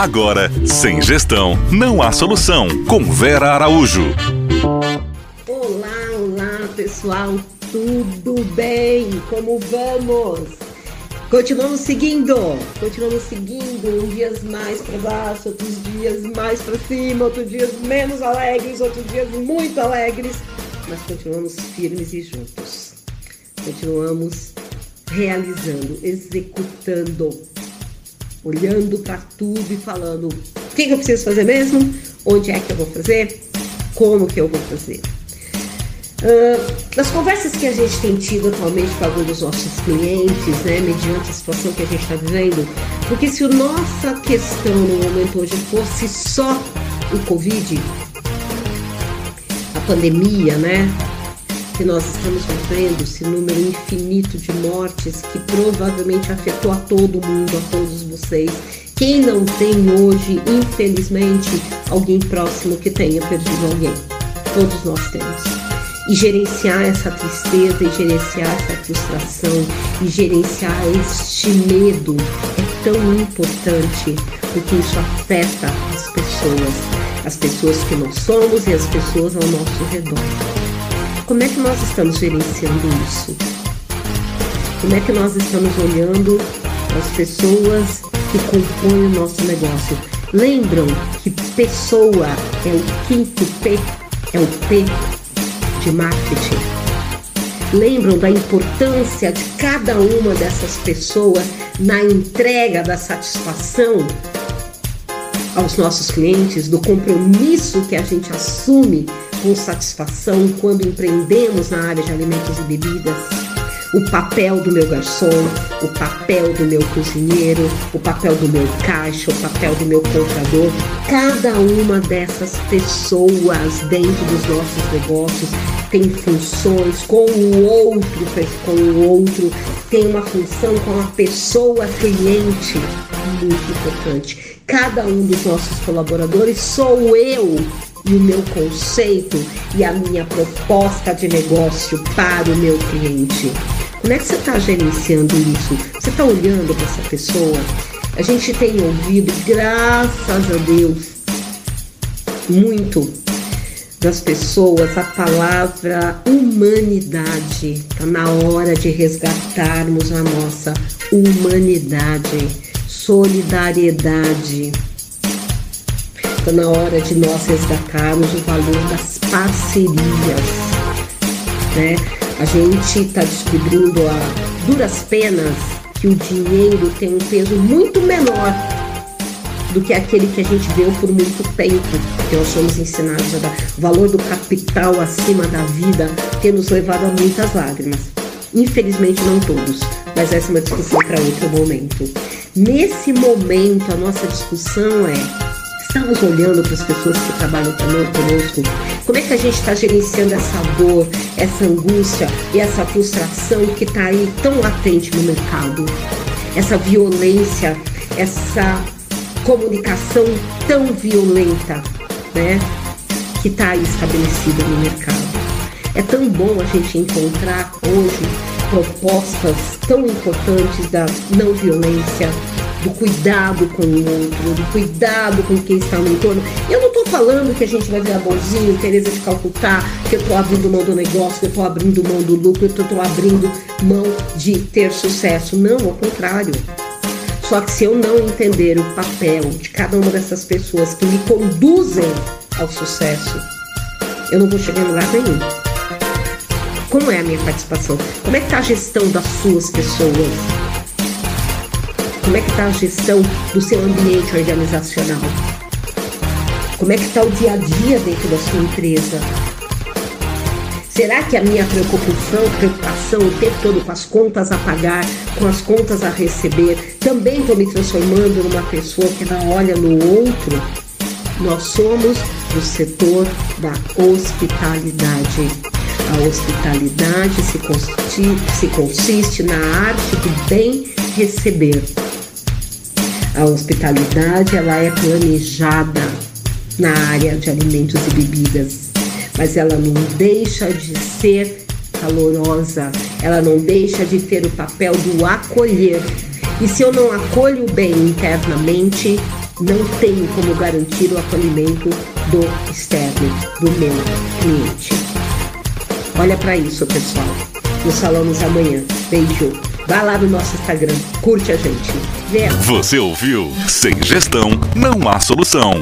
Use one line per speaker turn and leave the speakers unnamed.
Agora, sem gestão, não há solução. Com Vera Araújo.
Olá, olá, pessoal. Tudo bem? Como vamos? Continuamos seguindo, continuamos seguindo, uns dias mais para baixo, outros dias mais para cima, outros dias menos alegres, outros dias muito alegres, mas continuamos firmes e juntos. Continuamos realizando, executando olhando para tudo e falando o que, que eu preciso fazer mesmo, onde é que eu vou fazer, como que eu vou fazer. Uh, nas conversas que a gente tem tido atualmente com alguns dos nossos clientes, né, mediante a situação que a gente está vivendo, porque se a nossa questão no momento hoje fosse só o Covid, a pandemia, né, que nós estamos vivendo, esse número infinito de mortes que provavelmente afetou a todo mundo, a todos vocês. Quem não tem hoje, infelizmente, alguém próximo que tenha perdido alguém? Todos nós temos. E gerenciar essa tristeza, e gerenciar essa frustração, e gerenciar este medo é tão importante, porque isso afeta as pessoas, as pessoas que nós somos e as pessoas ao nosso redor. Como é que nós estamos gerenciando isso? Como é que nós estamos olhando as pessoas que compõem o nosso negócio? Lembram que pessoa é o quinto P, é o P de marketing? Lembram da importância de cada uma dessas pessoas na entrega da satisfação aos nossos clientes, do compromisso que a gente assume com satisfação quando empreendemos na área de alimentos e bebidas. O papel do meu garçom, o papel do meu cozinheiro, o papel do meu caixa, o papel do meu contador. Cada uma dessas pessoas dentro dos nossos negócios tem funções com o outro, com o outro, tem uma função com a pessoa cliente muito importante. Cada um dos nossos colaboradores sou eu e o meu conceito e a minha proposta de negócio para o meu cliente. Como é que você está gerenciando isso? Você está olhando para essa pessoa? A gente tem ouvido, graças a Deus, muito das pessoas a palavra humanidade. Está na hora de resgatarmos a nossa humanidade, solidariedade Está na hora de nós resgatarmos o valor das parcerias. Né? A gente está descobrindo a duras penas que o dinheiro tem um peso muito menor do que aquele que a gente deu por muito tempo, que nós somos ensinados a dar. Valor do capital acima da vida tem nos levado a muitas lágrimas. Infelizmente, não todos, mas essa é uma discussão para outro momento. Nesse momento, a nossa discussão é estamos olhando para as pessoas que trabalham conosco? Como é que a gente está gerenciando essa dor, essa angústia e essa frustração que está aí tão latente no mercado? Essa violência, essa comunicação tão violenta, né? Que está aí estabelecida no mercado. É tão bom a gente encontrar hoje propostas tão importantes da não violência, do cuidado com o outro, do cuidado com quem está no entorno. Eu não estou falando que a gente vai virar bonzinho, Tereza de Calcutá, que eu estou abrindo mão do negócio, que eu estou abrindo mão do lucro, que eu estou abrindo mão de ter sucesso. Não, ao contrário. Só que se eu não entender o papel de cada uma dessas pessoas que me conduzem ao sucesso, eu não vou chegar em lugar nenhum. Como é a minha participação? Como é que está a gestão das suas pessoas? Como é que está a gestão do seu ambiente organizacional? Como é que está o dia a dia dentro da sua empresa? Será que a minha preocupação, preocupação o tempo todo com as contas a pagar, com as contas a receber, também estou me transformando numa pessoa que não olha no outro? Nós somos do setor da hospitalidade. A hospitalidade se consiste, se consiste na arte do bem receber. A hospitalidade ela é planejada na área de alimentos e bebidas, mas ela não deixa de ser calorosa, ela não deixa de ter o papel do acolher. E se eu não acolho bem internamente, não tenho como garantir o acolhimento do externo, do meu cliente. Olha para isso, pessoal. Nos falamos amanhã. Beijo. Vá lá no nosso Instagram, curte a gente. Vê.
Você ouviu? Sem gestão, não há solução.